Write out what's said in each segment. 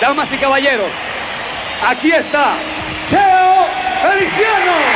damas y caballeros, aquí está Cheo Feliciano.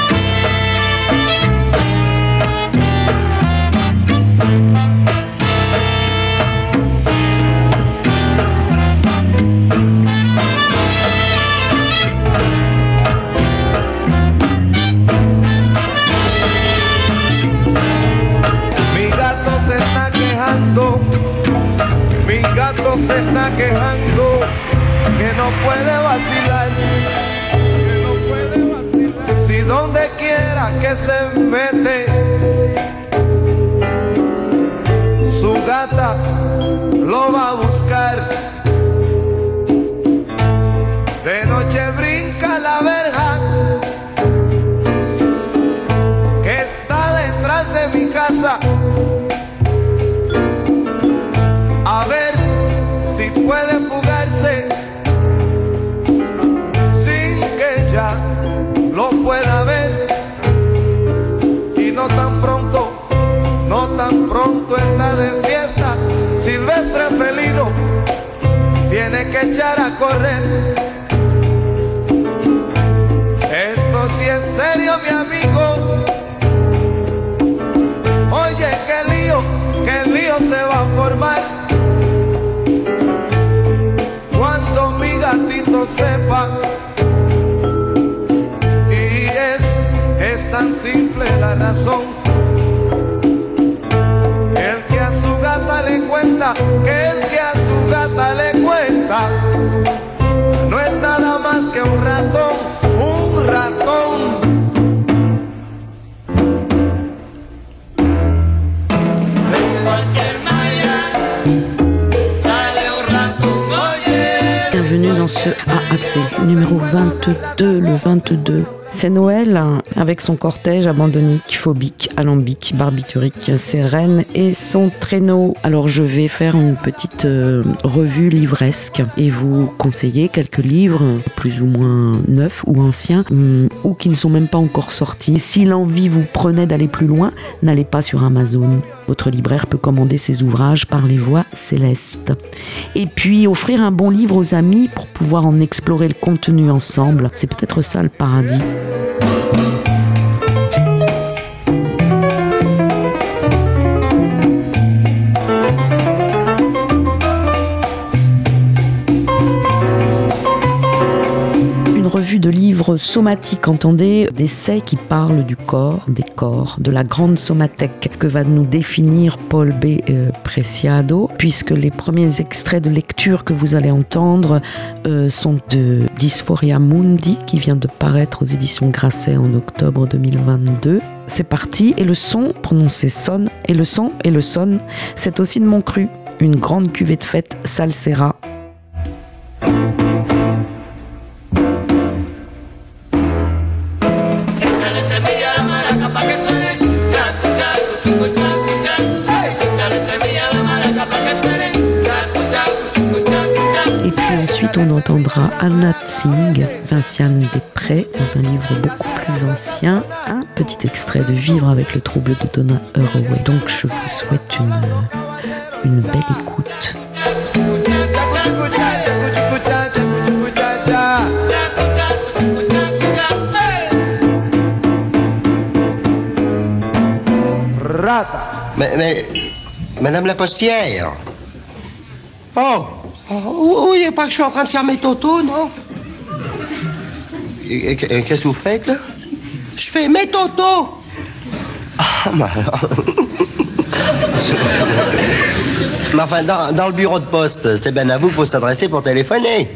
Echar a correr. Esto sí es serio, mi amigo. Oye, qué lío, qué lío se va a formar. gatito sepa. Y es, es tan simple la razón. El que a su gata le cuenta, que el un ratón, un ratón. Dans ce AAC numéro 22, le 22 c'est Noël avec son cortège abandonnique, phobique, alambique, barbiturique, ses et son traîneau. Alors je vais faire une petite euh, revue livresque et vous conseiller quelques livres plus ou moins neufs ou anciens hum, ou qui ne sont même pas encore sortis. Si l'envie vous prenait d'aller plus loin, n'allez pas sur Amazon. Votre libraire peut commander ses ouvrages par les voies célestes. Et puis offrir un bon livre aux amis pour pouvoir en explorer le contenu ensemble. C'est peut-être ça le paradis. De livres somatiques, entendez, d'essais qui parlent du corps, des corps, de la grande somathèque que va nous définir Paul B. Euh, Preciado, puisque les premiers extraits de lecture que vous allez entendre euh, sont de Dysphoria Mundi, qui vient de paraître aux éditions Grasset en octobre 2022 c'est parti. Et le son, prononcé sonne, et le son et le son, c'est aussi de mon cru, une grande cuvée de fête Salsera on entendra Anna Tsing, Vinciane Després, dans un livre beaucoup plus ancien, un petit extrait de Vivre avec le trouble de Donna Haraway. Donc je vous souhaite une, une belle écoute. Mais, mais, Madame la postière. Oh Oh, oui, pas que je suis en train de faire mes totos, non Qu'est-ce que vous faites, là? Je fais mes totos Ah, mais Mais enfin, dans, le bureau de poste, c'est bien à vous qu'il faut s'adresser pour téléphoner.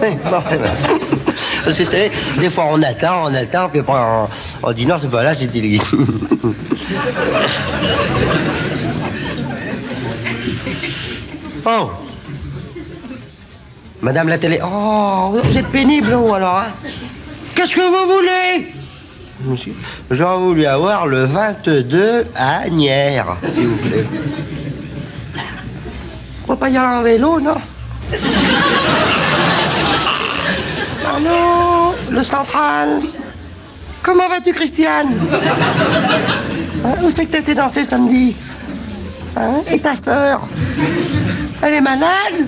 Oui, bon, eh ben. Parce que c'est des fois on attend, on attend, puis après on, on dit non, c'est pas là, c'est délégué. oh Madame la télé, oh, vous êtes pénible, vous, alors, hein. Qu'est-ce que vous voulez? Monsieur, J'aurais voulu avoir le 22 à Agnières, s'il vous plaît. On peut pas y aller en vélo, non? Allô, le central. Comment vas-tu, Christiane? Hein, Où c'est que été danser samedi? Hein, Et ta sœur? Elle est malade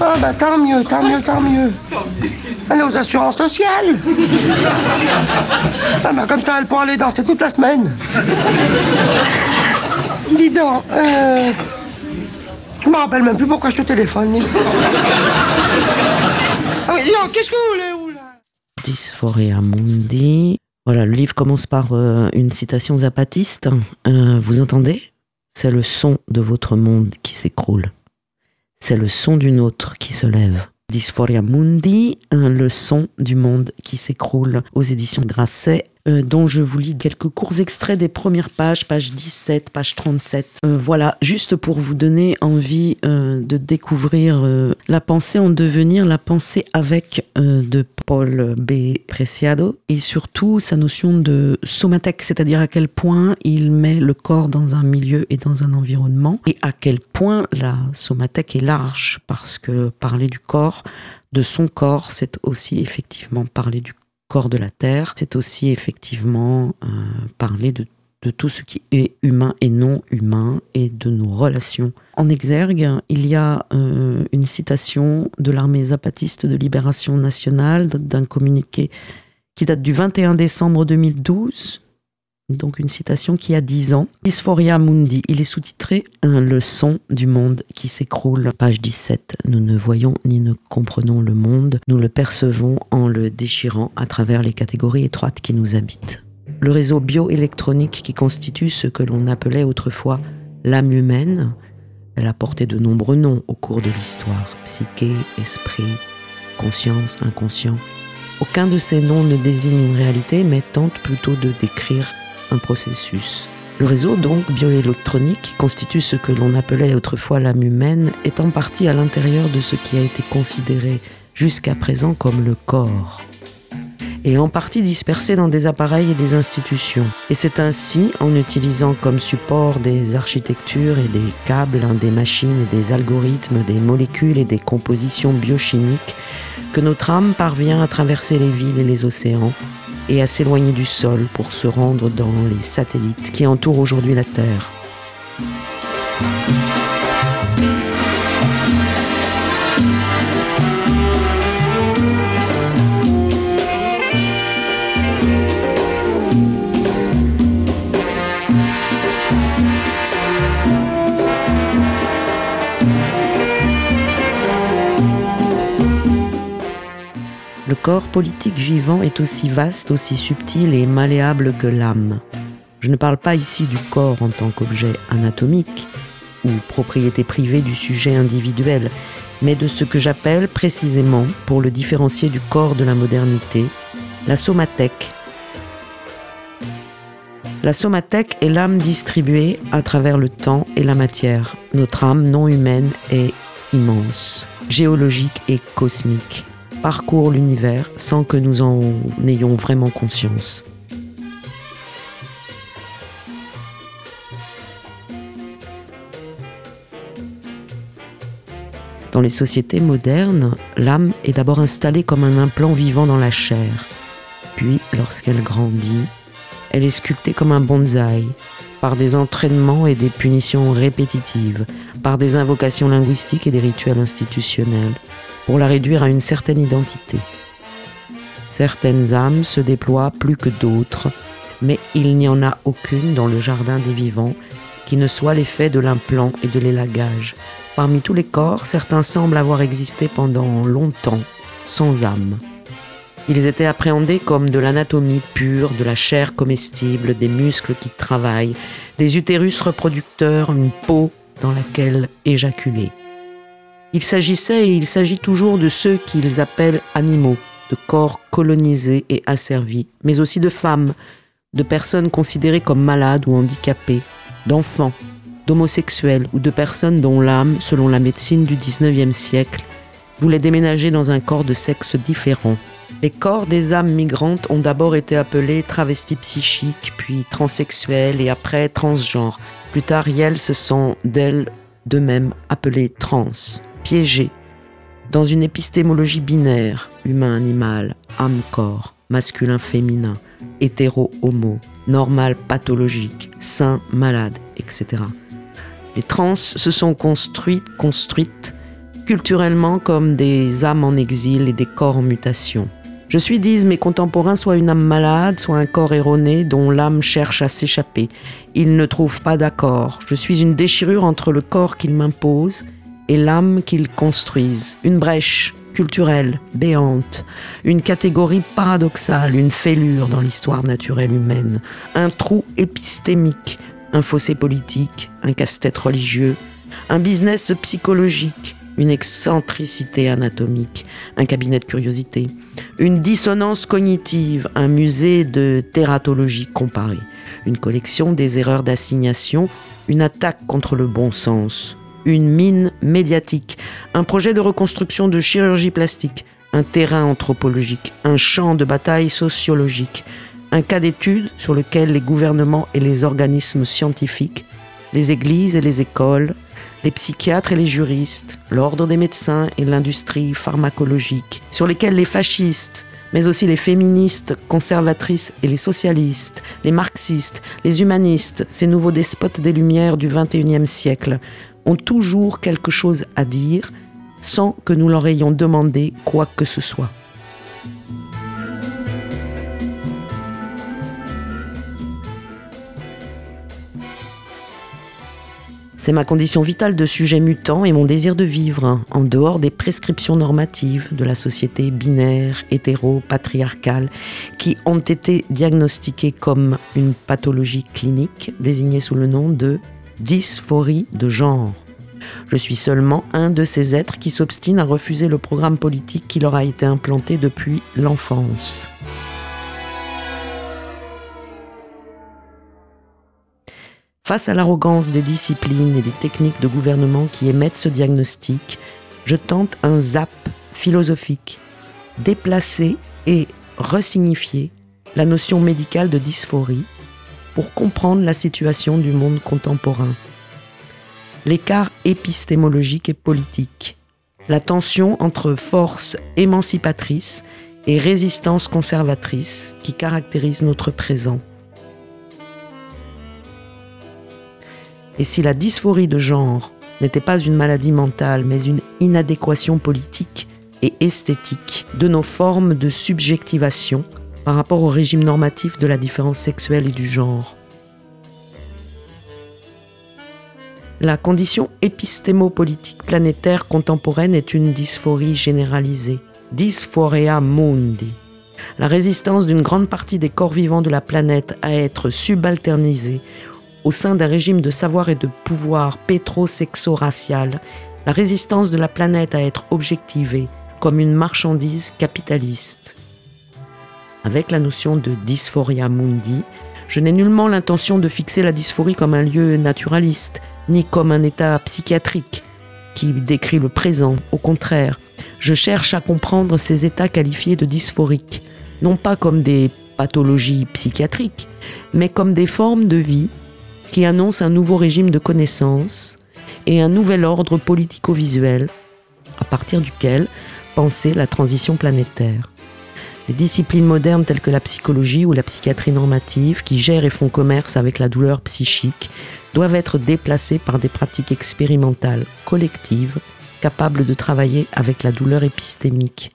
Ah bah tant mieux, tant mieux, tant mieux. Elle est aux assurances sociales. Ah bah comme ça, elle pourra aller danser toute la semaine. Dis donc, euh... Je me rappelle même plus pourquoi je te téléphone. Ah oui, dis qu'est-ce que vous voulez, vous, là? Dysphoria Mundi. Voilà, le livre commence par euh, une citation zapatiste. Euh, vous entendez? C'est le son de votre monde qui s'écroule. C'est le son d'une autre qui se lève. Dysphoria Mundi, euh, le son du monde qui s'écroule aux éditions Grasset, euh, dont je vous lis quelques courts extraits des premières pages, page 17, page 37. Euh, voilà, juste pour vous donner envie euh, de découvrir la pensée en devenir, la pensée avec de Paul B. Preciado, et surtout sa notion de somathèque, c'est-à-dire à quel point il met le corps dans un milieu et dans un environnement, et à quel point la somathèque est large, parce que parler du corps, de son corps, c'est aussi effectivement parler du corps de la Terre, c'est aussi effectivement euh, parler de, tout ce qui est humain et non humain et de nos relations. En exergue, il y a euh, une citation de l'armée zapatiste de libération nationale d'un communiqué qui date du 21 décembre 2012. Donc une citation qui a 10 ans. Dysphoria Mundi. Il est sous-titré Un leçon du monde qui s'écroule. Page 17. Nous ne voyons ni ne comprenons le monde. Nous le percevons en le déchirant à travers les catégories étroites qui nous habitent. Le réseau bioélectronique qui constitue ce que l'on appelait autrefois l'âme humaine, elle a porté de nombreux noms au cours de l'histoire. Psyché, esprit, conscience, inconscient. Aucun de ces noms ne désigne une réalité, mais tente plutôt de décrire un processus. Le réseau, donc bioélectronique, qui constitue ce que l'on appelait autrefois l'âme humaine, est en partie à l'intérieur de ce qui a été considéré jusqu'à présent comme le corps, et en partie dispersé dans des appareils et des institutions. Et c'est ainsi, en utilisant comme support des architectures et des câbles, hein, des machines et des algorithmes, des molécules et des compositions biochimiques, que notre âme parvient à traverser les villes et les océans et à s'éloigner du sol pour se rendre dans les satellites qui entourent aujourd'hui la Terre. Corps politique vivant est aussi vaste, aussi subtil et malléable que l'âme. Je ne parle pas ici du corps en tant qu'objet anatomique ou propriété privée du sujet individuel, mais de ce que j'appelle précisément, pour le différencier du corps de la modernité, la somathèque. La somathèque est l'âme distribuée à travers le temps et la matière. Notre âme non humaine est immense, géologique et cosmique parcourt l'univers sans que nous en ayons vraiment conscience. Dans les sociétés modernes, l'âme est d'abord installée comme un implant vivant dans la chair. Puis, lorsqu'elle grandit, elle est sculptée comme un bonsaï, par des entraînements et des punitions répétitives, par des invocations linguistiques et des rituels institutionnels, pour la réduire à une certaine identité. Certaines âmes se déploient plus que d'autres, mais il n'y en a aucune dans le jardin des vivants qui ne soit l'effet de l'implant et de l'élagage. Parmi tous les corps, certains semblent avoir existé pendant longtemps, sans âme. Ils étaient appréhendés comme de l'anatomie pure, de la chair comestible, des muscles qui travaillent, des utérus reproducteurs, une peau dans laquelle éjaculer. Il s'agissait et il s'agit toujours de ceux qu'ils appellent animaux, de corps colonisés et asservis, mais aussi de femmes, de personnes considérées comme malades ou handicapées, d'enfants, d'homosexuels ou de personnes dont l'âme, selon la médecine du 19e siècle, voulait déménager dans un corps de sexe différent. Les corps des âmes migrantes ont d'abord été appelés travestis psychiques, puis transsexuels et après transgenres. Plus tard, elles se sont d'elles de même appelées trans, dans une épistémologie binaire, humain-animal, âme-corps, masculin-féminin, hétéro-homo, normal-pathologique, sain-malade, etc. Les trans se sont construites, construites culturellement comme des âmes en exil et des corps en mutation. Je suis, disent mes contemporains, soit une âme malade, soit un corps erroné dont l'âme cherche à s'échapper. Ils ne trouvent pas d'accord. Je suis une déchirure entre le corps qu'ils m'imposent et l'âme qu'ils construisent. Une brèche culturelle, béante, une catégorie paradoxale, une fêlure dans l'histoire naturelle humaine, un trou épistémique, un fossé politique, un casse-tête religieux, un business psychologique, une excentricité anatomique, un cabinet de curiosité, une dissonance cognitive, un musée de tératologie comparée, une collection des erreurs d'assignation, une attaque contre le bon sens, une mine médiatique, un projet de reconstruction de chirurgie plastique, un terrain anthropologique, un champ de bataille sociologique, un cas d'étude sur lequel les gouvernements et les organismes scientifiques, les églises et les écoles, les psychiatres et les juristes, l'ordre des médecins et l'industrie pharmacologique, sur lesquels les fascistes, mais aussi les féministes conservatrices et les socialistes, les marxistes, les humanistes, ces nouveaux despotes des Lumières du XXIe siècle, ont toujours quelque chose à dire sans que nous leur ayons demandé quoi que ce soit. C'est ma condition vitale de sujet mutant et mon désir de vivre, en dehors des prescriptions normatives de la société binaire, hétéro, patriarcale, qui ont été diagnostiquées comme une pathologie clinique désignée sous le nom de dysphorie de genre. Je suis seulement un de ces êtres qui s'obstinent à refuser le programme politique qui leur a été implanté depuis l'enfance. Face à l'arrogance des disciplines et des techniques de gouvernement qui émettent ce diagnostic, je tente un zap philosophique, déplacer et resignifier la notion médicale de dysphorie pour comprendre la situation du monde contemporain. L'écart épistémologique et politique, la tension entre force émancipatrice et résistance conservatrice qui caractérise notre présent. Et si la dysphorie de genre n'était pas une maladie mentale, mais une inadéquation politique et esthétique de nos formes de subjectivation par rapport au régime normatif de la différence sexuelle et du genre. La condition épistémopolitique planétaire contemporaine est une dysphorie généralisée, dysphoria mundi. La résistance d'une grande partie des corps vivants de la planète à être subalternisés au sein d'un régime de savoir et de pouvoir pétro-sexo-racial, la résistance de la planète à être objectivée comme une marchandise capitaliste. Avec la notion de dysphoria mundi, je n'ai nullement l'intention de fixer la dysphorie comme un lieu naturaliste, ni comme un état psychiatrique qui décrit le présent. Au contraire, je cherche à comprendre ces états qualifiés de dysphoriques, non pas comme des pathologies psychiatriques, mais comme des formes de vie qui annonce un nouveau régime de connaissances et un nouvel ordre politico-visuel à partir duquel penser la transition planétaire. Les disciplines modernes telles que la psychologie ou la psychiatrie normative, qui gèrent et font commerce avec la douleur psychique, doivent être déplacées par des pratiques expérimentales collectives capables de travailler avec la douleur épistémique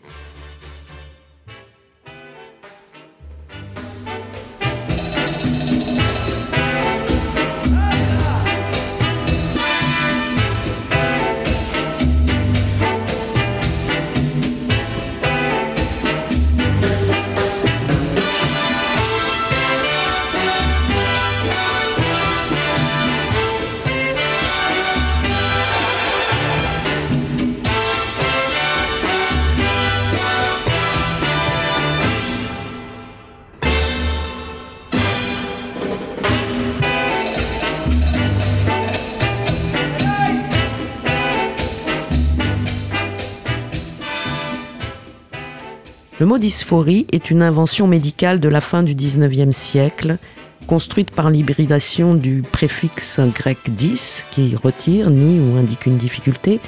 Le mot dysphorie est une invention médicale de la fin du 19e siècle, construite par l'hybridation du préfixe grec dys, qui retire, nie ou indique une difficulté,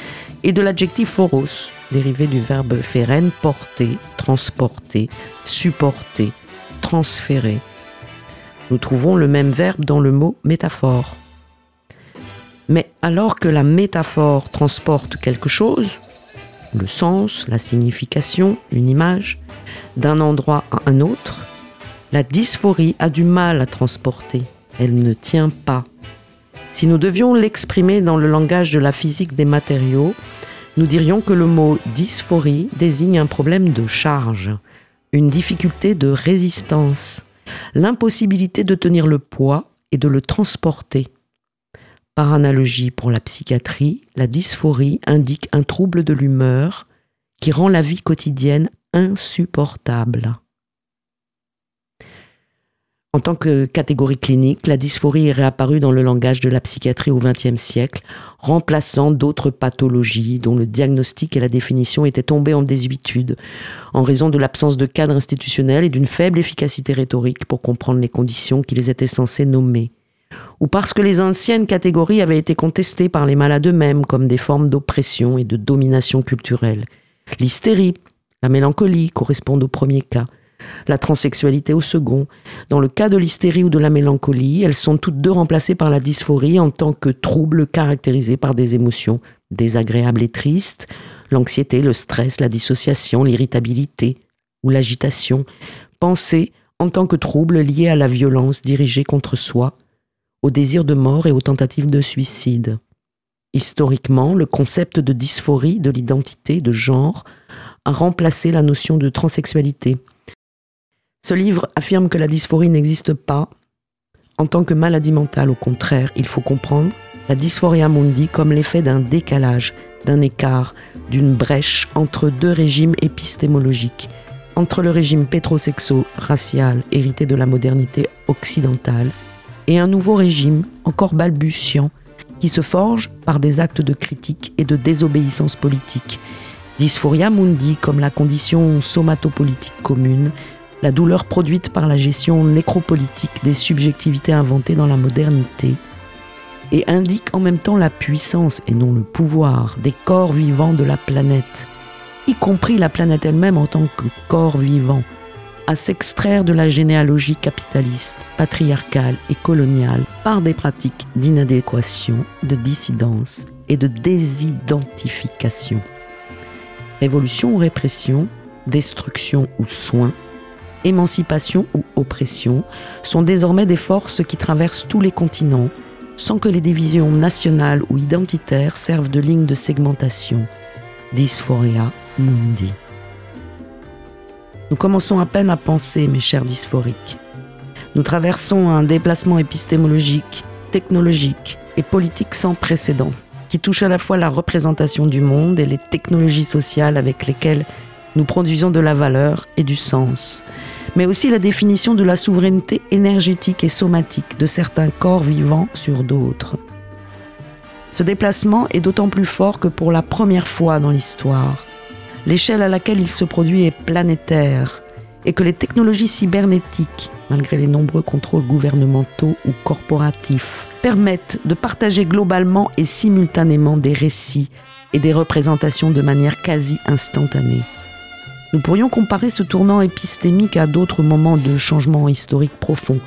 et de l'adjectif phoros, dérivé du verbe feren, porter, transporter, supporter, transférer. Nous trouvons le même verbe dans le mot métaphore. Mais alors que la métaphore transporte quelque chose, le sens, la signification, une image, d'un endroit à un autre, la dysphorie a du mal à transporter. Elle ne tient pas. Si nous devions l'exprimer dans le langage de la physique des matériaux, nous dirions que le mot dysphorie désigne un problème de charge, une difficulté de résistance, l'impossibilité de tenir le poids et de le transporter. Par analogie pour la psychiatrie, la dysphorie indique un trouble de l'humeur qui rend la vie quotidienne insupportable. En tant que catégorie clinique, la dysphorie est réapparue dans le langage de la psychiatrie au XXe siècle, remplaçant d'autres pathologies dont le diagnostic et la définition étaient tombés en désuétude, en raison de l'absence de cadre institutionnel et d'une faible efficacité rhétorique pour comprendre les conditions qu'ils étaient censés nommer, ou parce que les anciennes catégories avaient été contestées par les malades eux-mêmes comme des formes d'oppression et de domination culturelle. L'hystérie, la mélancolie correspondent au premier cas la transsexualité au second. Dans le cas de l'hystérie ou de la mélancolie, elles sont toutes deux remplacées par la dysphorie en tant que trouble caractérisé par des émotions désagréables et tristes, l'anxiété, le stress, la dissociation, l'irritabilité ou l'agitation, pensée en tant que trouble lié à la violence dirigée contre soi, au désir de mort et aux tentatives de suicide. Historiquement, le concept de dysphorie de l'identité de genre a remplacé la notion de transsexualité. Ce livre affirme que la dysphorie n'existe pas en tant que maladie mentale. Au contraire, il faut comprendre la dysphoria mundi comme l'effet d'un décalage, d'un écart, d'une brèche entre deux régimes épistémologiques, entre le régime pétrosexo-racial hérité de la modernité occidentale et un nouveau régime encore balbutiant qui se forge par des actes de critique et de désobéissance politique. Dysphoria mundi comme la condition somatopolitique commune la douleur produite par la gestion nécropolitique des subjectivités inventées dans la modernité, et indique en même temps la puissance et non le pouvoir des corps vivants de la planète, y compris la planète elle-même en tant que corps vivant, à s'extraire de la généalogie capitaliste, patriarcale et coloniale par des pratiques d'inadéquation, de dissidence et de désidentification. Révolution ou répression, destruction ou soin, émancipation ou oppression, sont désormais des forces qui traversent tous les continents, sans que les divisions nationales ou identitaires servent de ligne de segmentation. Dysphoria mundi. Nous commençons à peine à penser, mes chers dysphoriques. Nous traversons un déplacement épistémologique, technologique et politique sans précédent, qui touche à la fois la représentation du monde et les technologies sociales avec lesquelles nous produisons de la valeur et du sens, mais aussi la définition de la souveraineté énergétique et somatique de certains corps vivants sur d'autres. Ce déplacement est d'autant plus fort que pour la première fois dans l'histoire, l'échelle à laquelle il se produit est planétaire et que les technologies cybernétiques, malgré les nombreux contrôles gouvernementaux ou corporatifs, permettent de partager globalement et simultanément des récits et des représentations de manière quasi instantanée. Nous pourrions comparer ce tournant épistémique à d'autres moments de changement historique profond,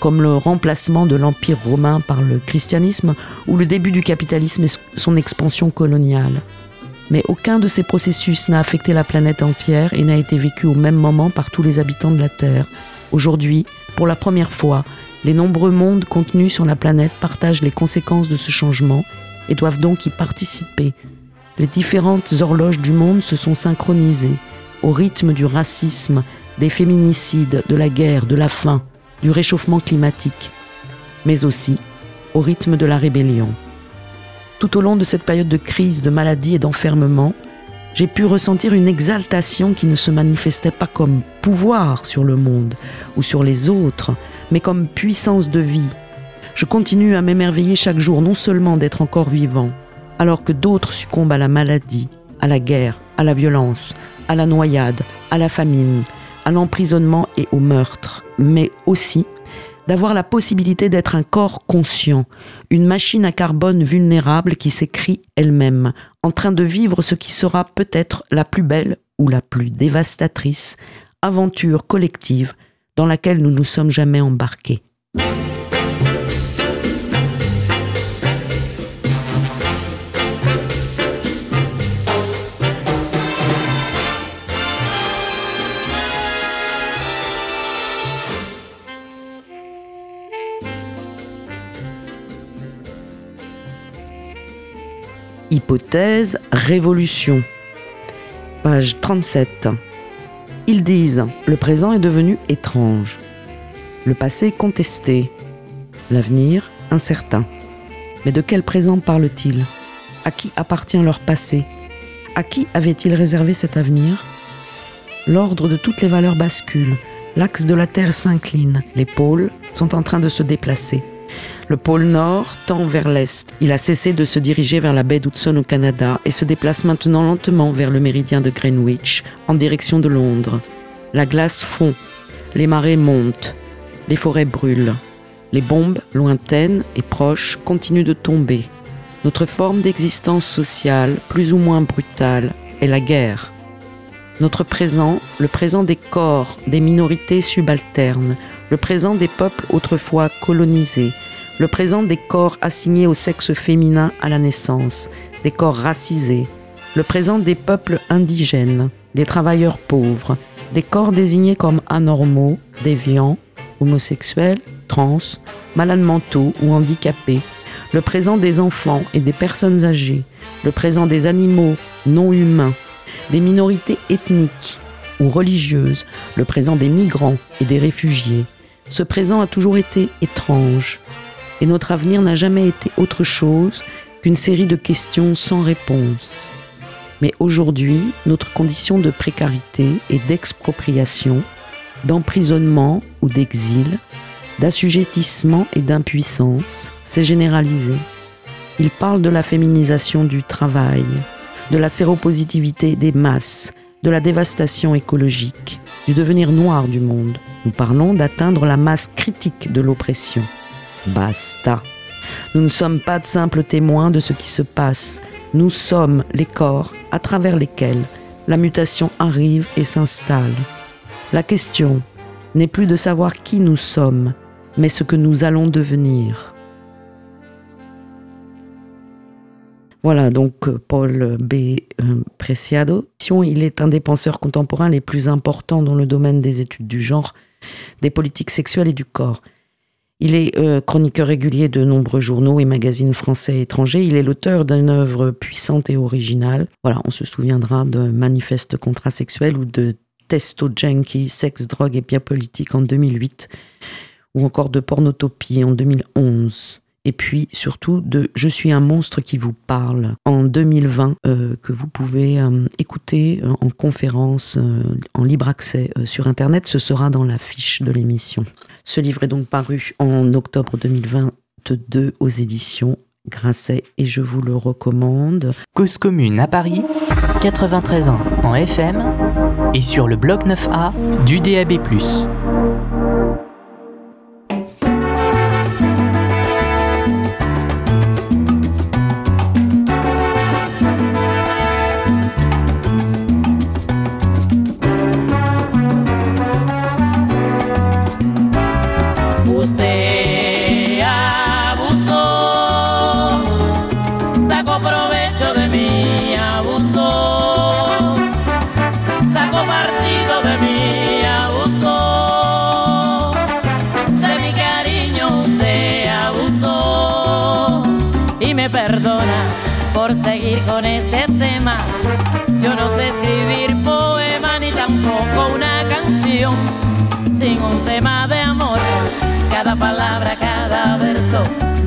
comme le remplacement de l'Empire romain par le christianisme ou le début du capitalisme et son expansion coloniale. Mais aucun de ces processus n'a affecté la planète entière et n'a été vécu au même moment par tous les habitants de la Terre. Aujourd'hui, pour la première fois, les nombreux mondes contenus sur la planète partagent les conséquences de ce changement et doivent donc y participer. Les différentes horloges du monde se sont synchronisées au rythme du racisme, des féminicides, de la guerre, de la faim, du réchauffement climatique, mais aussi au rythme de la rébellion. Tout au long de cette période de crise, de maladie et d'enfermement, j'ai pu ressentir une exaltation qui ne se manifestait pas comme pouvoir sur le monde ou sur les autres, mais comme puissance de vie. Je continue à m'émerveiller chaque jour non seulement d'être encore vivant, alors que d'autres succombent à la maladie, à la guerre, à la violence, à la noyade, à la famine, à l'emprisonnement et au meurtre, mais aussi d'avoir la possibilité d'être un corps conscient, une machine à carbone vulnérable qui s'écrit elle-même, en train de vivre ce qui sera peut-être la plus belle ou la plus dévastatrice aventure collective dans laquelle nous nous sommes jamais embarqués. Hypothèse, révolution. Page 37. Ils disent, le présent est devenu étrange, le passé contesté, l'avenir incertain. Mais de quel présent parlent-ils? À qui appartient leur passé? À qui avaient-ils réservé cet avenir? L'ordre de toutes les valeurs bascule, l'axe de la Terre s'incline, les pôles sont en train de se déplacer. Le pôle Nord tend vers l'Est. Il a cessé de se diriger vers la baie d'Hudson au Canada et se déplace maintenant lentement vers le méridien de Greenwich, en direction de Londres. La glace fond, les marées montent, les forêts brûlent. Les bombes, lointaines et proches, continuent de tomber. Notre forme d'existence sociale, plus ou moins brutale, est la guerre. Notre présent, le présent des corps, des minorités subalternes, le présent des peuples autrefois colonisés, le présent des corps assignés au sexe féminin à la naissance, des corps racisés, le présent des peuples indigènes, des travailleurs pauvres, des corps désignés comme anormaux, déviants, homosexuels, trans, malades mentaux ou handicapés, le présent des enfants et des personnes âgées, le présent des animaux non humains, des minorités ethniques ou religieuses, le présent des migrants et des réfugiés. Ce présent a toujours été étrange, et notre avenir n'a jamais été autre chose qu'une série de questions sans réponse. Mais aujourd'hui, notre condition de précarité et d'expropriation, d'emprisonnement ou d'exil, d'assujettissement et d'impuissance s'est généralisée. Il parle de la féminisation du travail, de la séropositivité des masses, de la dévastation écologique, du devenir noir du monde. Nous parlons d'atteindre la masse critique de l'oppression. Basta. Nous ne sommes pas de simples témoins de ce qui se passe. Nous sommes les corps à travers lesquels la mutation arrive et s'installe. La question n'est plus de savoir qui nous sommes, mais ce que nous allons devenir. Voilà, donc euh, Paul B. Euh, Preciado. Il est un des penseurs contemporains les plus importants dans le domaine des études du genre, des politiques sexuelles et du corps. Il est euh, chroniqueur régulier de nombreux journaux et magazines français et étrangers. Il est l'auteur d'une œuvre puissante et originale. Voilà, on se souviendra de Manifeste contrasexuel ou de Testo Junkie, Sexe, Drogue et Biopolitique en 2008, ou encore de Pornotopie en 2011 et puis surtout de Je suis un monstre qui vous parle en 2020 euh, que vous pouvez euh, écouter en conférence en libre accès sur internet ce sera dans la fiche de l'émission ce livre est donc paru en octobre 2022 aux éditions Grasset et je vous le recommande. Cause commune à Paris, 93 ans en FM et sur le bloc 9A du DAB+.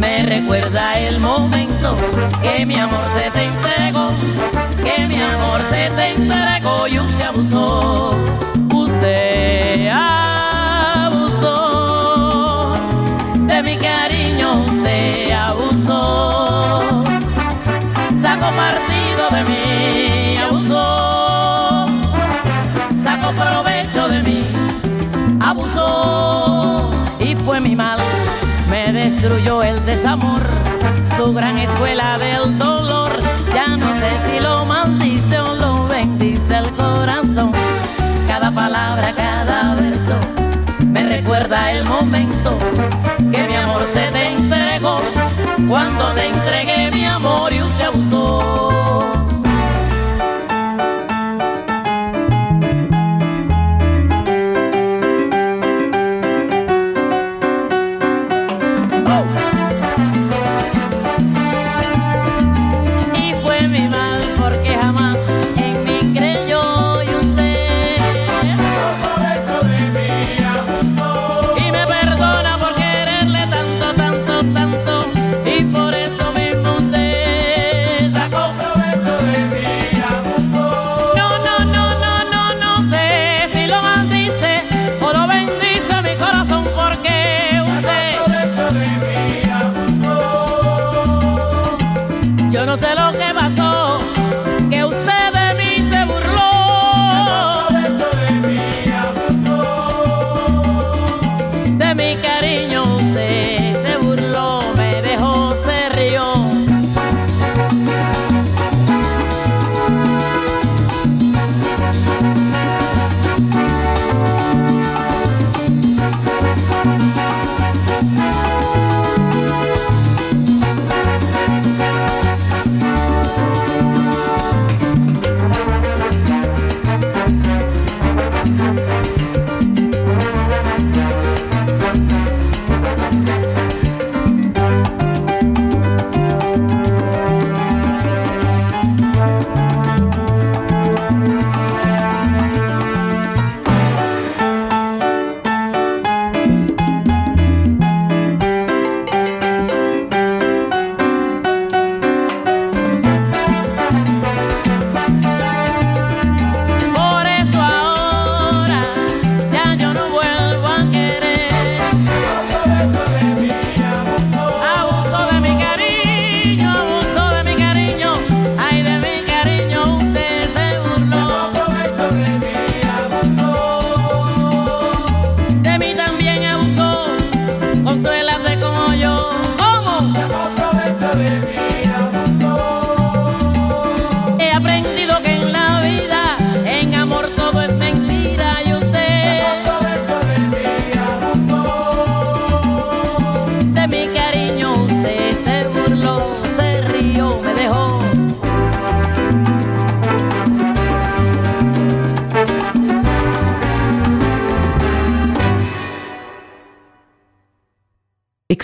me recuerda el momento que mi amor se te entregó, que mi amor se te entregó y usted abusó, usted abusó de mi cariño, usted abusó, sacó partido de mí, abusó, sacó provecho de mí, abusó. Y fue mi mal me destruyó el desamor, su gran escuela del dolor. Ya no sé si lo maldice o lo bendice el corazón. Cada palabra, cada verso me recuerda el momento que mi amor se te entregó. Cuando te entregué mi amor y usted abusó.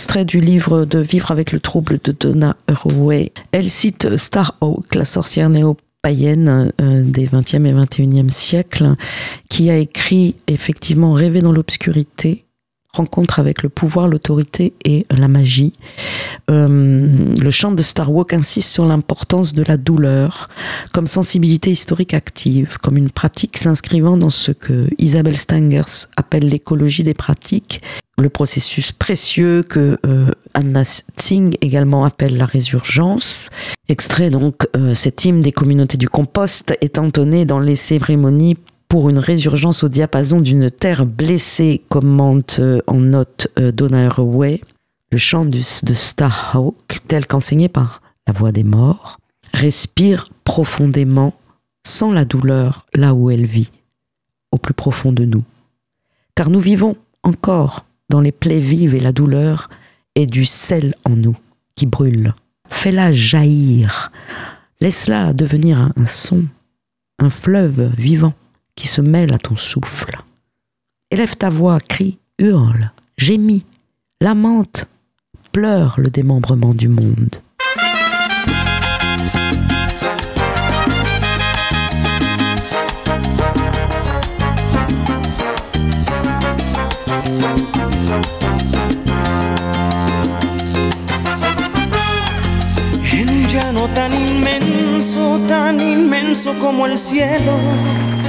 Du livre de Vivre avec le trouble de Donna Haraway. Elle cite Starhawk, la sorcière néo-païenne euh, des 20e et 21e siècles, qui a écrit effectivement Rêver dans l'obscurité, rencontre avec le pouvoir, l'autorité et la magie. Euh, le chant de Starhawk insiste sur l'importance de la douleur comme sensibilité historique active, comme une pratique s'inscrivant dans ce que Isabelle Stangers appelle l'écologie des pratiques le processus précieux que euh, Anna Tsing également appelle la résurgence. Extrait donc euh, cet hymne des communautés du compost est entonné dans les cérémonies pour une résurgence au diapason d'une terre blessée, commente euh, en note Donna Haraway. Le chant de Starhawk, tel qu'enseigné par la voix des morts, respire profondément, sans la douleur, là où elle vit, au plus profond de nous. Car nous vivons encore dans les plaies vives et la douleur, est du sel en nous qui brûle. Fais-la jaillir. Laisse-la devenir un, son, un fleuve vivant qui se mêle à ton souffle. Élève ta voix, crie, hurle, gémis, lamente, pleure le démembrement du monde. tan tan cielo.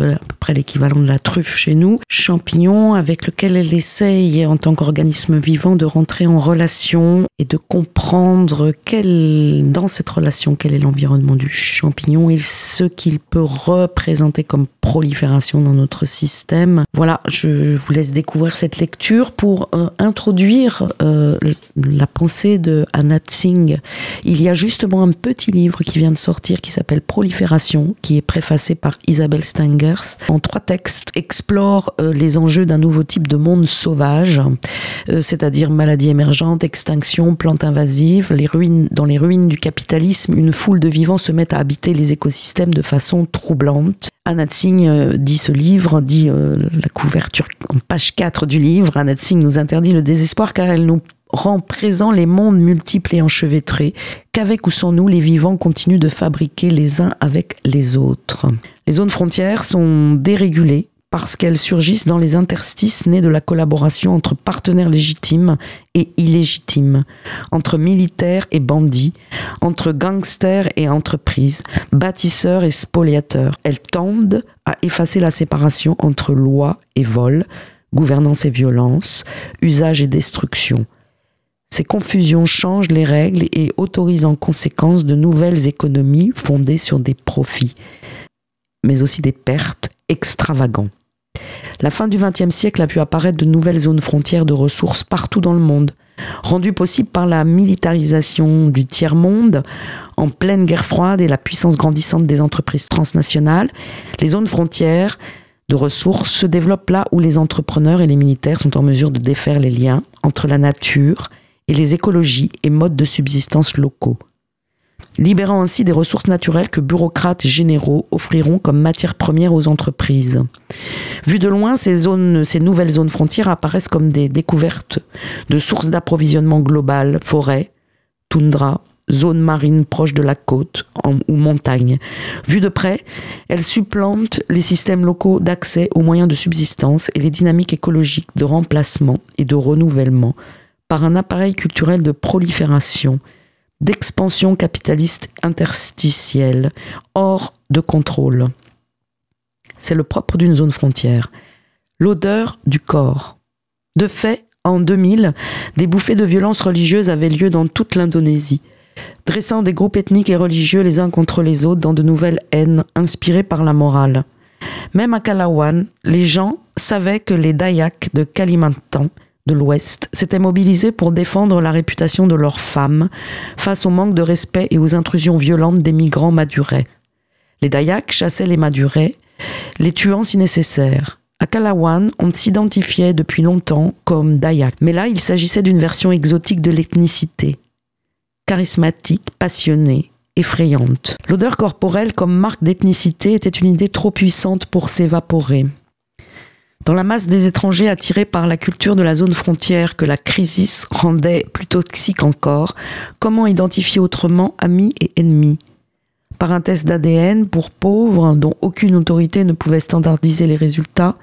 à peu près l'équivalent de la truffe chez nous, champignon avec lequel elle essaye, en tant qu'organisme vivant, de rentrer en relation et de comprendre quel, dans cette relation, quel est l'environnement du champignon et ce qu'il peut représenter comme prolifération dans notre système. Voilà, je vous laisse découvrir cette lecture pour euh, introduire euh, la pensée de Anna. Il y a justement un petit livre qui vient de sortir qui s'appelle Prolifération, qui est préfacé par Isabelle En trois textes, explore euh, les enjeux d'un nouveau type de monde sauvage, euh, c'est-à-dire maladies émergentes, extinction, plantes invasives. Les ruines, dans les ruines du capitalisme, une foule de vivants se met à habiter les écosystèmes de façon troublante. Anna Tsing euh, dit ce livre, dit la couverture en page 4 du livre, Anna Tsing nous interdit le désespoir car elle nous rend présent les mondes multiples et enchevêtrés qu'avec ou sans nous, les vivants continuent de fabriquer les uns avec les autres. Les zones frontières sont dérégulées parce qu'elles surgissent dans les interstices nés de la collaboration entre partenaires légitimes et illégitimes, entre militaires et bandits, entre gangsters et entreprises, bâtisseurs et spoliateurs. Elles tendent à effacer la séparation entre loi et vol, gouvernance et violence, usage et destruction. Ces confusions changent les règles et autorisent en conséquence de nouvelles économies fondées sur des profits, mais aussi des pertes extravagants. La fin du XXe siècle a vu apparaître de nouvelles zones frontières de ressources partout dans le monde, rendues possibles par la militarisation du tiers-monde, en pleine guerre froide et la puissance grandissante des entreprises transnationales. Les zones frontières de ressources se développent là où les entrepreneurs et les militaires sont en mesure de défaire les liens entre la nature et les écologies et modes de subsistance locaux, libérant ainsi des ressources naturelles que bureaucrates généraux offriront comme matière première aux entreprises. Vu de loin, ces nouvelles zones frontières apparaissent comme des découvertes de sources d'approvisionnement globales, forêts, toundra, zones marines proches de la côte ou montagne. Vues de près, elles supplantent les systèmes locaux d'accès aux moyens de subsistance et les dynamiques écologiques de remplacement et de renouvellement par un appareil culturel de prolifération, d'expansion capitaliste interstitielle, hors de contrôle. C'est le propre d'une zone frontière. L'odeur du corps. De fait, en 2000, des bouffées de violence religieuse avaient lieu dans toute l'Indonésie, dressant des groupes ethniques et religieux les uns contre les autres dans de nouvelles haines inspirées par la morale. Même à Kalawan, les gens savaient que les Dayaks de Kalimantan de l'Ouest s'étaient mobilisés pour défendre la réputation de leurs femmes face au manque de respect et aux intrusions violentes des migrants madurais. Les Dayaks chassaient les madurais, les tuant si nécessaire. À Kalawan, on s'identifiait depuis longtemps comme Dayak, mais là il s'agissait d'une version exotique de l'ethnicité. Charismatique, passionnée, effrayante. L'odeur corporelle comme marque d'ethnicité était une idée trop puissante pour s'évaporer. Dans la masse des étrangers attirés par la culture de la zone frontière que la crise rendait plus toxique encore, comment identifier autrement amis et ennemis? Par un test d'ADN pour pauvres dont aucune autorité ne pouvait standardiser les résultats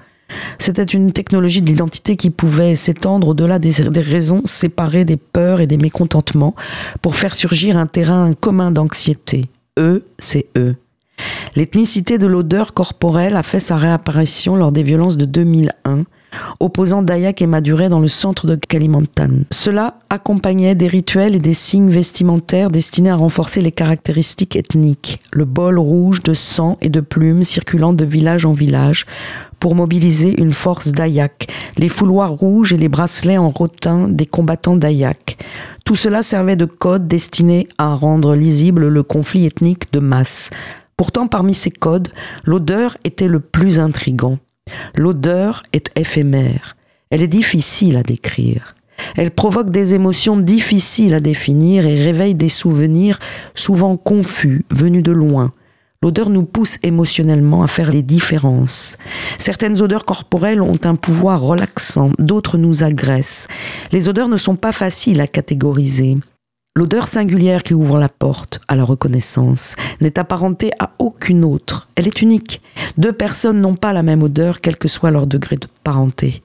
c'était une technologie de l'identité qui pouvait s'étendre au-delà des, des, raisons séparées des peurs et des mécontentements pour faire surgir un terrain commun d'anxiété. Eux, c'est eux. L'ethnicité de l'odeur corporelle a fait sa réapparition lors des violences de 2001, opposant Dayak et Maduré dans le centre de Kalimantan. Cela accompagnait des rituels et des signes vestimentaires destinés à renforcer les caractéristiques ethniques. Le bol rouge de sang et de plumes circulant de village en village pour mobiliser une force Dayak, les fouloirs rouges et les bracelets en rotin des combattants Dayak. Tout cela servait de code destiné à rendre lisible le conflit ethnique de masse. Pourtant, parmi ces codes, l'odeur était le plus intrigant. L'odeur est éphémère. Elle est difficile à décrire. Elle provoque des émotions difficiles à définir et réveille des souvenirs souvent confus, venus de loin. L'odeur nous pousse émotionnellement à faire des différences. Certaines odeurs corporelles ont un pouvoir relaxant, d'autres nous agressent. Les odeurs ne sont pas faciles à catégoriser. L'odeur singulière qui ouvre la porte à la reconnaissance n'est apparentée à aucune autre. Elle est unique. Deux personnes n'ont pas la même odeur, quel que soit leur degré de parenté.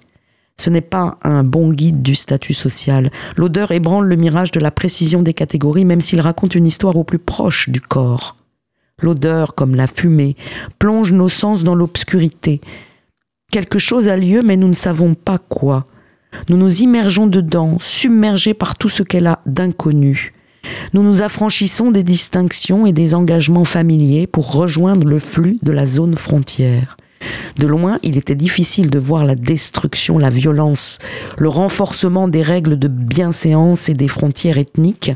Ce n'est pas un bon guide du statut social. L'odeur ébranle le mirage de la précision des catégories, même s'il raconte une histoire au plus proche du corps. L'odeur, comme la fumée, plonge nos sens dans l'obscurité. Quelque chose a lieu, mais nous ne savons pas quoi. Nous nous immergeons dedans, submergés par tout ce qu'elle a d'inconnu. Nous nous affranchissons des distinctions et des engagements familiers pour rejoindre le flux de la zone frontière. De loin, il était difficile de voir la destruction, la violence, le renforcement des règles de bienséance et des frontières ethniques,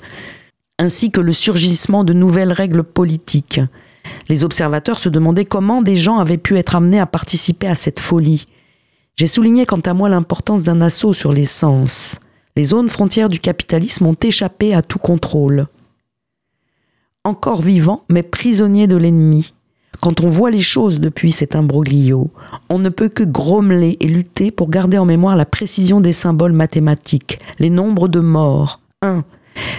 ainsi que le surgissement de nouvelles règles politiques. Les observateurs se demandaient comment des gens avaient pu être amenés à participer à cette folie. J'ai souligné quant à moi l'importance d'un assaut sur les sens. Les zones frontières du capitalisme ont échappé à tout contrôle. Encore vivant, mais prisonnier de l'ennemi. Quand on voit les choses depuis cet imbroglio, on ne peut que grommeler et lutter pour garder en mémoire la précision des symboles mathématiques, les nombres de morts. 1.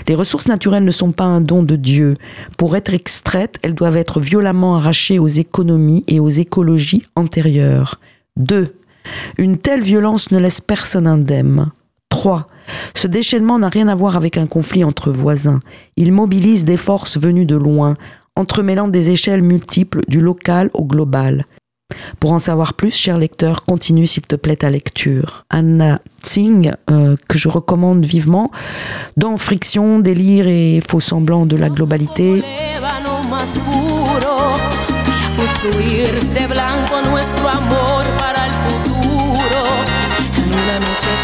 Les ressources naturelles ne sont pas un don de Dieu. Pour être extraites, elles doivent être violemment arrachées aux économies et aux écologies antérieures. 2. Une telle violence ne laisse personne indemne. 3. Ce déchaînement n'a rien à voir avec un conflit entre voisins. Il mobilise des forces venues de loin, entremêlant des échelles multiples du local au global. Pour en savoir plus, cher lecteur, continue s'il te plaît ta lecture. Anna Tsing, euh, que je recommande vivement, dans Friction, délire et faux semblants de la globalité.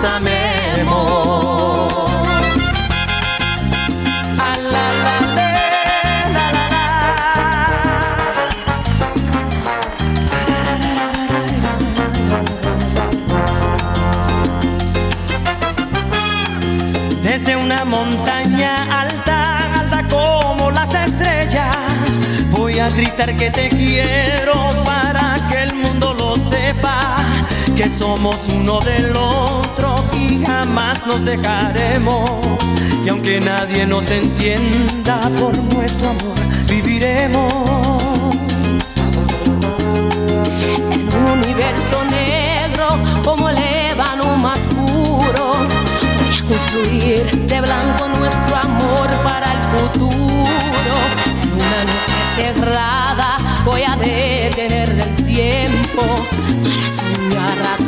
Nos amemos. Desde una montaña alta, alta como las estrellas, voy a gritar que te quiero para que el mundo lo sepa, que somos uno del otro jamás nos dejaremos. Y aunque nadie nos entienda por nuestro amor, viviremos. En un universo negro como el ébano más puro construir de blanco nuestro amor para el futuro. En una noche cerrada voy a detener el tiempo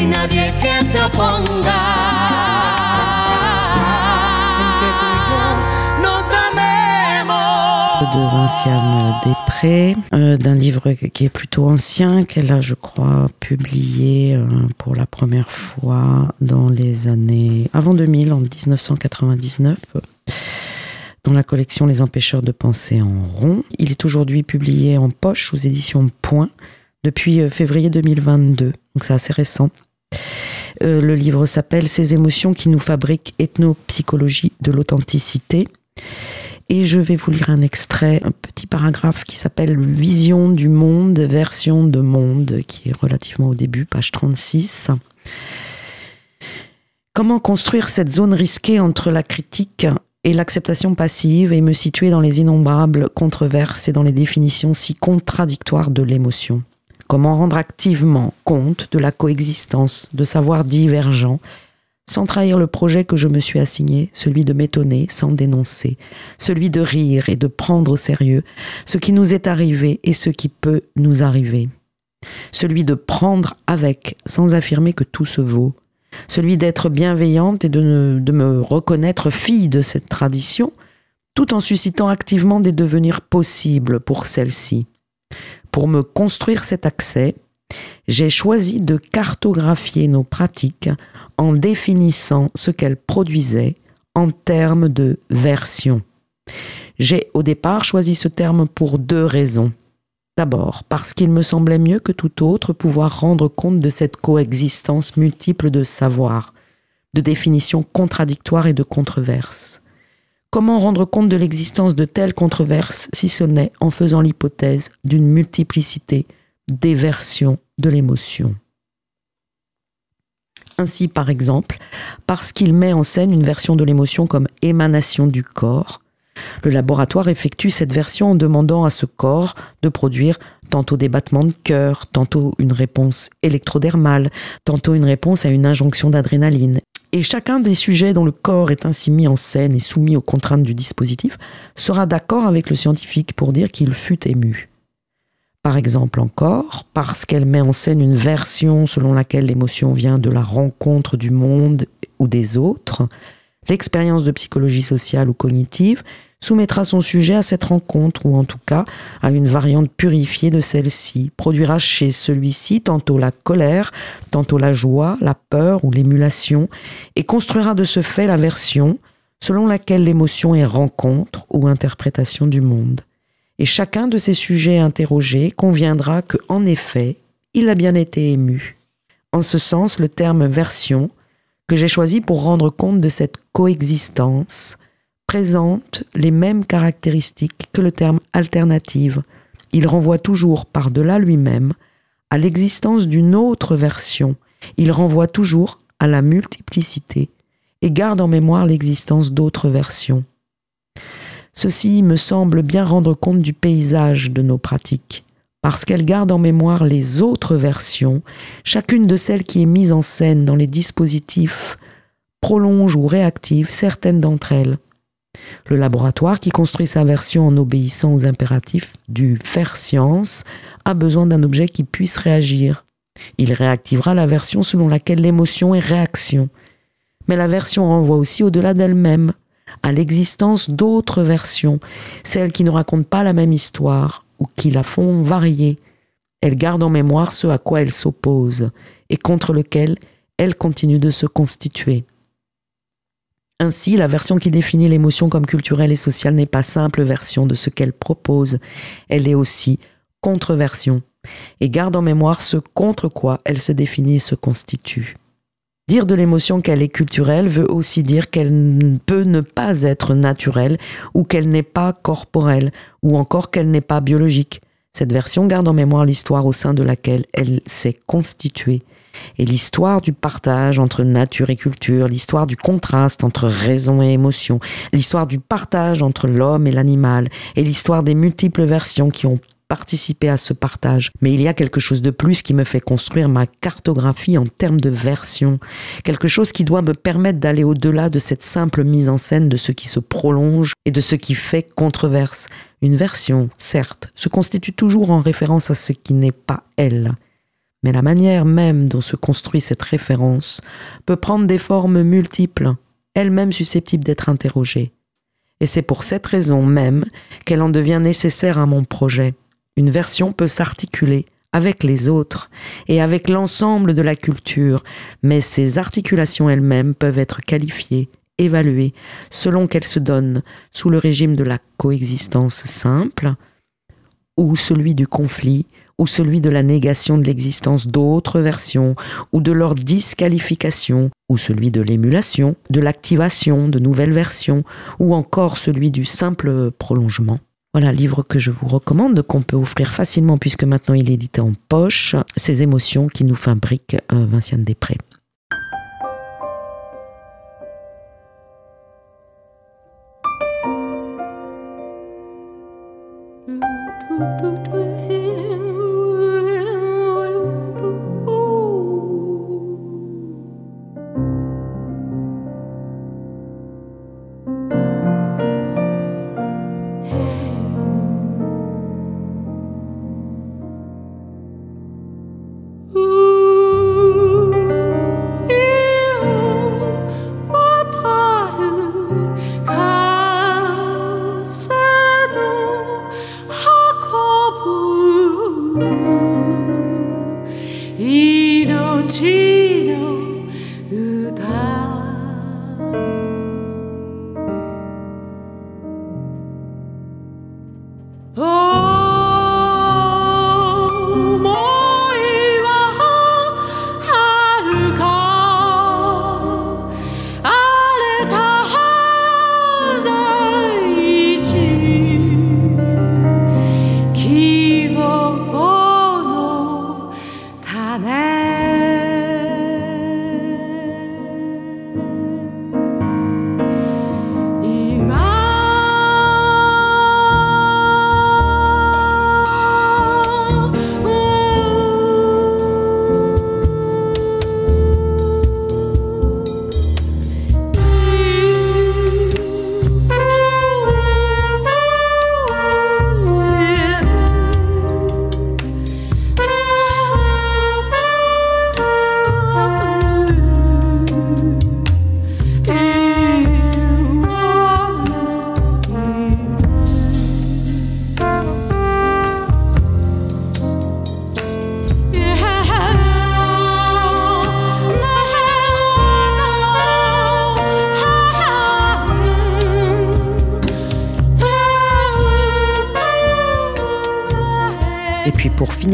Sin nadie que se oponga. de Vinciane Després, euh, d'un livre qui est plutôt ancien, qu'elle a, je crois, publié euh, pour la première fois dans les années avant 2000, en 1999, dans la collection Les Empêcheurs de penser en rond. Il est aujourd'hui publié en poche aux éditions Point depuis euh, février 2022, donc c'est assez récent. Euh, le livre s'appelle Ces émotions qui nous fabriquent ethnopsychologie de l'authenticité. Et je vais vous lire un extrait, un petit paragraphe qui s'appelle Vision du monde, version de monde, qui est relativement au début, page 36. Comment construire cette zone risquée entre la critique et l'acceptation passive et me situer dans les innombrables controverses et dans les définitions si contradictoires de l'émotion? Comment rendre activement compte de la coexistence de savoirs divergents sans trahir le projet que je me suis assigné, celui de m'étonner sans dénoncer, celui de rire et de prendre au sérieux ce qui nous est arrivé et ce qui peut nous arriver, celui de prendre avec sans affirmer que tout se vaut, celui d'être bienveillante et de, de me reconnaître fille de cette tradition, tout en suscitant activement des devenirs possibles pour celle-ci. Pour me construire cet accès, j'ai choisi de cartographier nos pratiques en définissant ce qu'elles produisaient en termes de version. J'ai au départ choisi ce terme pour deux raisons. D'abord, parce qu'il me semblait mieux que tout autre pouvoir rendre compte de cette coexistence multiple de savoirs, de définitions contradictoires et de controverses. Comment rendre compte de l'existence de telles controverses si ce n'est en faisant l'hypothèse d'une multiplicité des versions de l'émotion? Ainsi, par exemple, parce qu'il met en scène une version de l'émotion comme émanation du corps, le laboratoire effectue cette version en demandant à ce corps de produire tantôt des battements de cœur, tantôt une réponse électrodermale, tantôt une réponse à une injonction d'adrénaline. Et chacun des sujets dont le corps est ainsi mis en scène et soumis aux contraintes du dispositif sera d'accord avec le scientifique pour dire qu'il fut ému. Par exemple encore, parce qu'elle met en scène une version selon laquelle l'émotion vient de la rencontre du monde ou des autres, l'expérience de psychologie sociale ou cognitive soumettra son sujet à cette rencontre, ou en tout cas à une variante purifiée de celle-ci, produira chez celui-ci tantôt la colère, tantôt la joie, la peur ou l'émulation, et construira de ce fait la version selon laquelle l'émotion est rencontre ou interprétation du monde et chacun de ces sujets interrogés conviendra que, en effet, il a bien été ému. En ce sens, le terme version, que j'ai choisi pour rendre compte de cette coexistence, présente les mêmes caractéristiques que le terme alternative. Il renvoie toujours par-delà lui-même à l'existence d'une autre version. Il renvoie toujours à la multiplicité et garde en mémoire l'existence d'autres versions. Ceci me semble bien rendre compte du paysage de nos pratiques, parce qu'elles gardent en mémoire les autres versions, chacune de celles qui est mise en scène dans les dispositifs prolonge ou réactive certaines d'entre elles. Le laboratoire qui construit sa version en obéissant aux impératifs du faire science a besoin d'un objet qui puisse réagir. Il réactivera la version selon laquelle l'émotion est réaction. Mais la version renvoie aussi au-delà d'elle-même, à l'existence d'autres versions, celles qui ne racontent pas la même histoire ou qui la font varier. Elle garde en mémoire ce à quoi elle s'oppose et contre lequel elle continue de se constituer. Ainsi, la version qui définit l'émotion comme culturelle et sociale n'est pas simple version de ce qu'elle propose, elle est aussi contre-version, et garde en mémoire ce contre quoi elle se définit et se constitue. Dire de l'émotion qu'elle est culturelle veut aussi dire qu'elle peut ne pas être naturelle ou qu'elle n'est pas corporelle ou encore qu'elle n'est pas biologique. Cette version garde en mémoire l'histoire au sein de laquelle elle s'est constituée et l'histoire du partage entre nature et culture, l'histoire du contraste entre raison et émotion, l'histoire du partage entre l'homme et l'animal, et l'histoire des multiples versions qui ont participer à ce partage. Mais il y a quelque chose de plus qui me fait construire ma cartographie en termes de version. Quelque chose qui doit me permettre d'aller au-delà de cette simple mise en scène de ce qui se prolonge et de ce qui fait controverse. Une version, certes, se constitue toujours en référence à ce qui n'est pas elle. Mais la manière même dont se construit cette référence peut prendre des formes multiples, elles-mêmes susceptibles d'être interrogées. Et c'est pour cette raison même qu'elle en devient nécessaire à mon projet. Une version peut s'articuler avec les autres et avec l'ensemble de la culture, mais ces articulations elles-mêmes peuvent être qualifiées, évaluées, selon qu'elles se donnent sous le régime de la coexistence simple, ou celui du conflit, ou celui de la négation de l'existence d'autres versions, ou de leur disqualification, ou celui de l'émulation, de l'activation de nouvelles versions, ou encore celui du simple prolongement. Voilà, livre que je vous recommande, qu'on peut offrir facilement puisque maintenant il est édité en poche, Ces émotions qui nous fabriquent euh, Vinciane Després.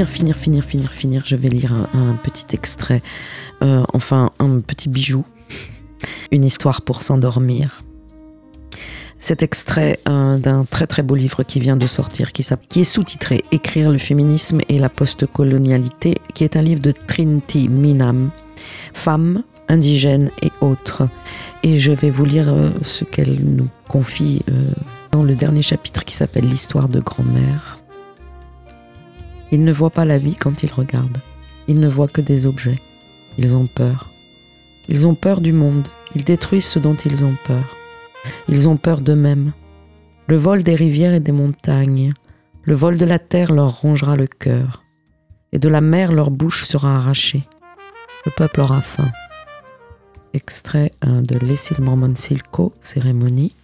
Finir, finir, finir, finir, finir, je vais lire un, petit extrait, euh, enfin un petit bijou, une histoire pour s'endormir. Cet extrait euh, d'un très très beau livre qui vient de sortir, qui, est sous-titré Écrire le féminisme et la postcolonialité, qui est un livre de Trinity Minam, femme, indigène et autres. Et je vais vous lire euh, ce qu'elle nous confie dans le dernier chapitre qui s'appelle L'histoire de grand-mère. Ils ne voient pas la vie quand ils regardent. Ils ne voient que des objets. Ils ont peur. Ils ont peur du monde. Ils détruisent ce dont ils ont peur. Ils ont peur d'eux-mêmes. Le vol des rivières et des montagnes, le vol de la terre leur rongera le cœur, et de la mer leur bouche sera arrachée. Le peuple aura faim. Extrait de Leslie Mormon Silko, Cérémonie.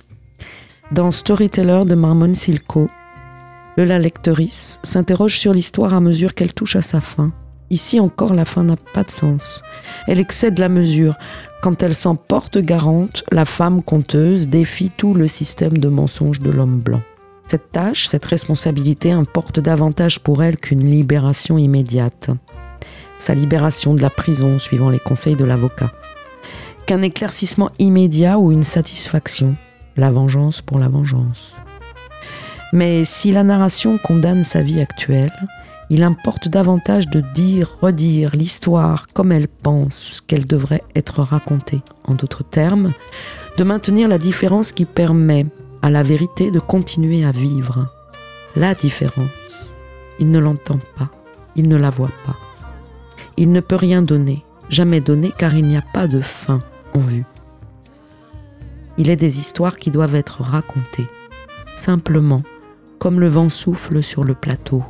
Dans Storyteller de Marmon Silko, le la lectrice s'interroge sur l'histoire à mesure qu'elle touche à sa fin. Ici encore, la fin n'a pas de sens. Elle excède la mesure. Quand elle s'en porte garante, la femme conteuse défie tout le système de mensonges de l'homme blanc. Cette tâche, cette responsabilité importe davantage pour elle qu'une libération immédiate. Sa libération de la prison suivant les conseils de l'avocat. Qu'un éclaircissement immédiat ou une satisfaction. La vengeance pour la vengeance. Mais si la narration condamne sa vie actuelle, il importe davantage de dire, redire l'histoire comme elle pense qu'elle devrait être racontée. En d'autres termes, de maintenir la différence qui permet à la vérité de continuer à vivre. La différence, il ne l'entend pas, il ne la voit pas. Il ne peut rien donner, jamais donner car il n'y a pas de fin en vue. Il est des histoires qui doivent être racontées, simplement comme le vent souffle sur le plateau.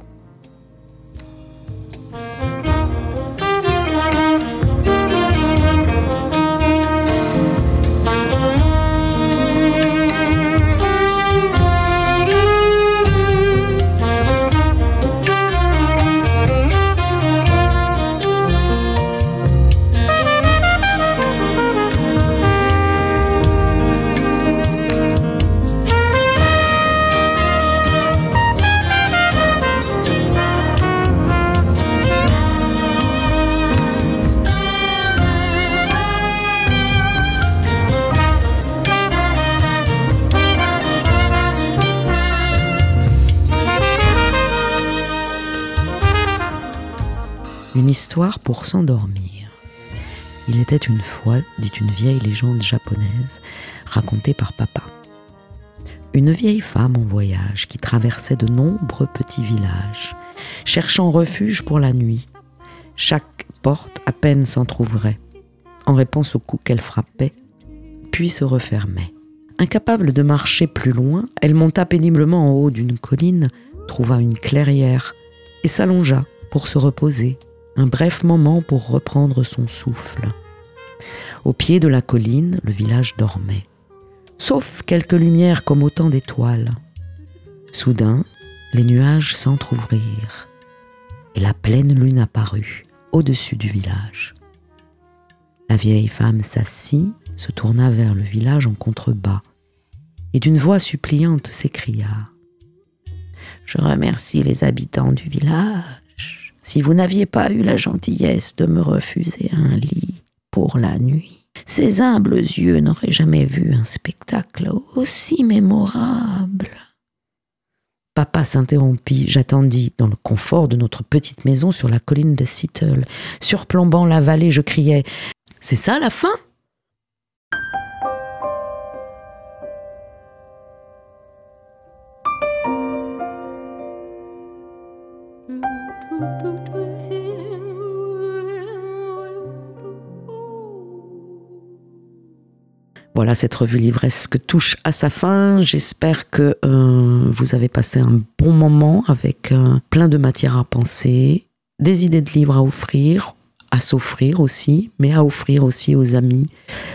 Histoire pour s'endormir. Il était une fois, dit une vieille légende japonaise, racontée par papa. Une vieille femme en voyage qui traversait de nombreux petits villages, cherchant refuge pour la nuit. Chaque porte à peine s'entr'ouvrait, en réponse au coup qu'elle frappait, puis se refermait. Incapable de marcher plus loin, elle monta péniblement en haut d'une colline, trouva une clairière et s'allongea pour se reposer, un bref moment pour reprendre son souffle. Au pied de la colline, le village dormait, sauf quelques lumières comme autant d'étoiles. Soudain, les nuages s'entr'ouvrirent et la pleine lune apparut au-dessus du village. La vieille femme s'assit, se tourna vers le village en contrebas et d'une voix suppliante s'écria Je remercie les habitants du village. Si vous n'aviez pas eu la gentillesse de me refuser un lit pour la nuit, ces humbles yeux n'auraient jamais vu un spectacle aussi mémorable. Papa s'interrompit, j'attendis dans le confort de notre petite maison sur la colline de Seattle. Surplombant la vallée, je criai C'est ça la fin? Voilà, cette revue livresque touche à sa fin. J'espère que euh, vous avez passé un bon moment avec euh, plein de matière à penser, des idées de livres à offrir, à s'offrir aussi, mais à offrir aussi aux amis.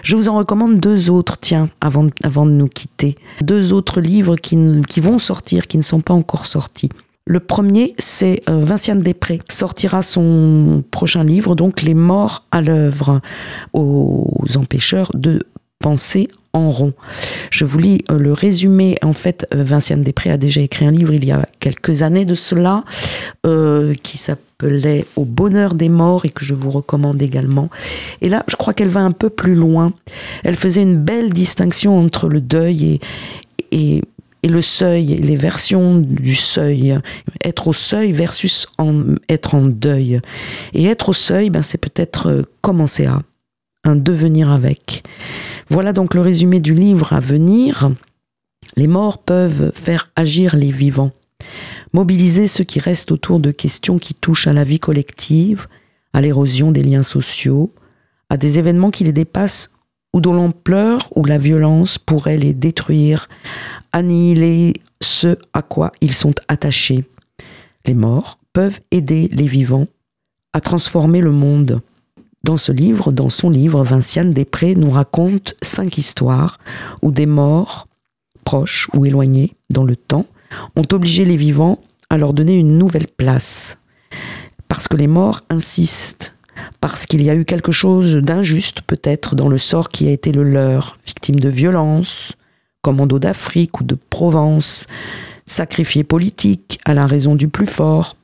Je vous en recommande deux autres, tiens, avant, avant de nous quitter. Deux autres livres qui, qui vont sortir, qui ne sont pas encore sortis. Le premier, c'est euh, Vinciane Després, sortira son prochain livre, donc Les morts à l'œuvre, aux empêcheurs de penser en rond. Je vous lis euh, le résumé. En fait, Vinciane Després a déjà écrit un livre il y a quelques années de cela, euh, qui s'appelait Au bonheur des morts et que je vous recommande également. Et là, je crois qu'elle va un peu plus loin. Elle faisait une belle distinction entre le deuil et le seuil, les versions du seuil. Être au seuil versus être en deuil. Et être au seuil, ben, c'est peut-être commencer à un devenir avec. Voilà donc le résumé du livre à venir. Les morts peuvent faire agir les vivants, mobiliser ceux qui restent autour de questions qui touchent à la vie collective, à l'érosion des liens sociaux, à des événements qui les dépassent ou dont l'ampleur ou la violence pourrait les détruire, annihiler ce à quoi ils sont attachés. Les morts peuvent aider les vivants à transformer le monde. Dans ce livre, dans son livre, Vinciane Després nous raconte cinq histoires où des morts, proches ou éloignés dans le temps, ont obligé les vivants à leur donner une nouvelle place. Parce que les morts insistent, parce qu'il y a eu quelque chose d'injuste peut-être dans le sort qui a été le leur, victime de violence, commando d'Afrique ou de Provence, sacrifié politique à la raison du plus fort,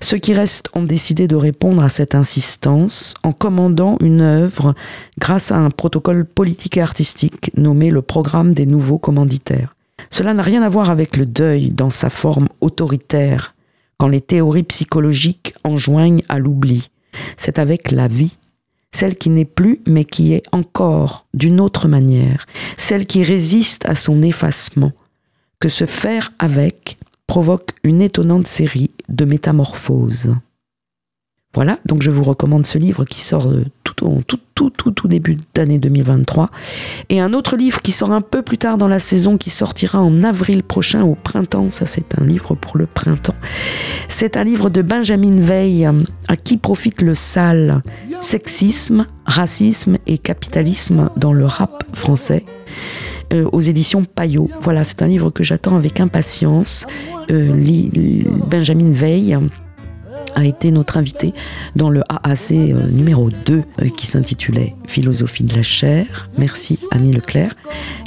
ceux qui restent ont décidé de répondre à cette insistance en commandant une œuvre grâce à un protocole politique et artistique nommé le Programme des nouveaux commanditaires. Cela n'a rien à voir avec le deuil dans sa forme autoritaire, quand les théories psychologiques enjoignent à l'oubli. C'est avec la vie, celle qui n'est plus mais qui est encore d'une autre manière, celle qui résiste à son effacement, que se faire avec provoque une étonnante série de métamorphoses. Voilà, donc je vous recommande ce livre qui sort euh, tout tout, tout, tout début d'année 2023. Et un autre livre qui sort un peu plus tard dans la saison, qui sortira en avril prochain au printemps. Ça, c'est un livre pour le printemps. C'est un livre de Benjamin Veil, à qui profite le sale? Sexisme, racisme et capitalisme dans le rap français. Euh, aux éditions Payot. Voilà, c'est un livre que j'attends avec impatience. Euh, Benjamin Veil a été notre invité dans le AAC euh, numéro 2 qui s'intitulait Philosophie de la chair. Merci Annie Leclerc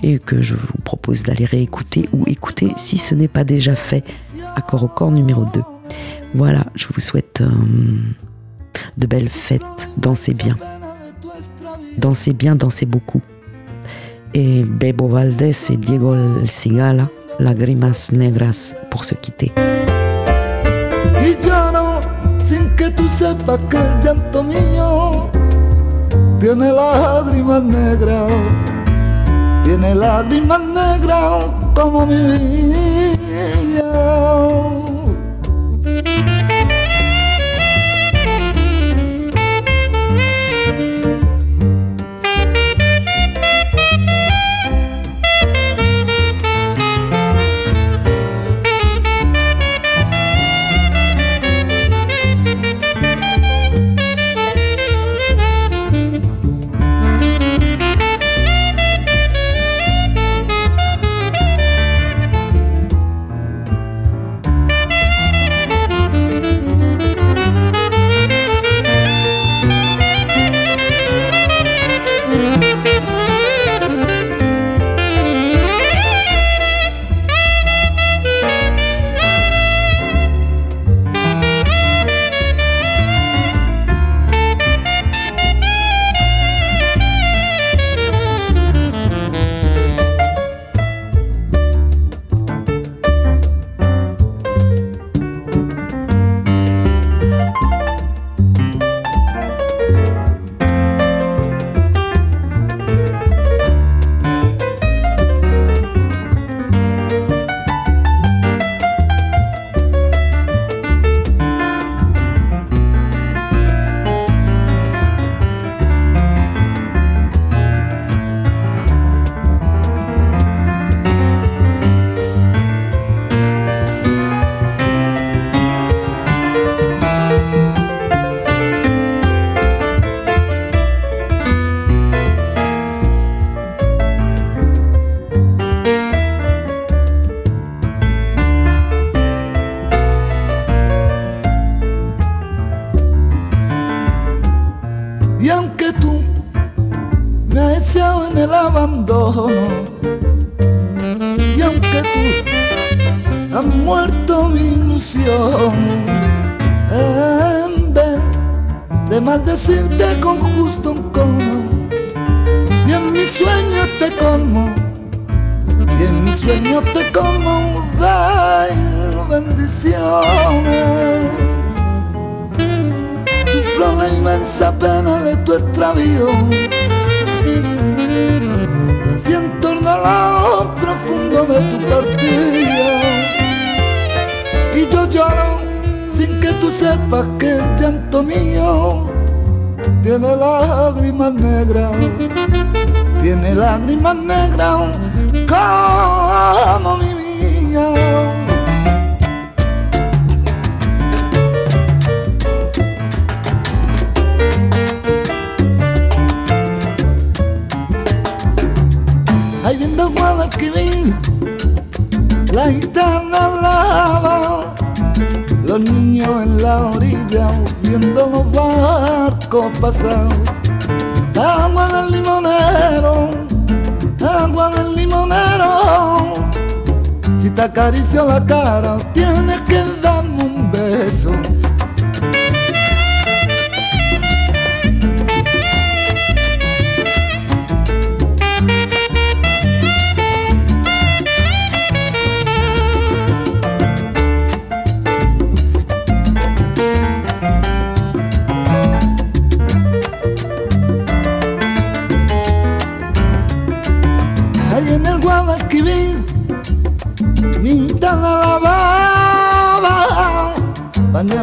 et que je vous propose d'aller réécouter ou écouter si ce n'est pas déjà fait. Accord au corps numéro 2. Voilà, je vous souhaite de belles fêtes. Dansez bien. Dansez bien, dansez beaucoup. et Bebo Valdés y Diego El Cigala, Lágrimas Negras, pour se quitter. que tú sepas que el llanto mío tiene lágrimas negras, tiene lágrimas negras como mi vida. Lloro sin aunque tú sepas que el llanto mío tiene lágrimas negras, tiene lágrimas negras como mi los niños en la orilla viendo los barcos pasar. Agua del limonero, agua del limonero. Si te acaricio la cara, tienes que darme un beso.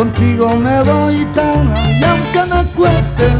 Contigo me voy tan y aunque me cueste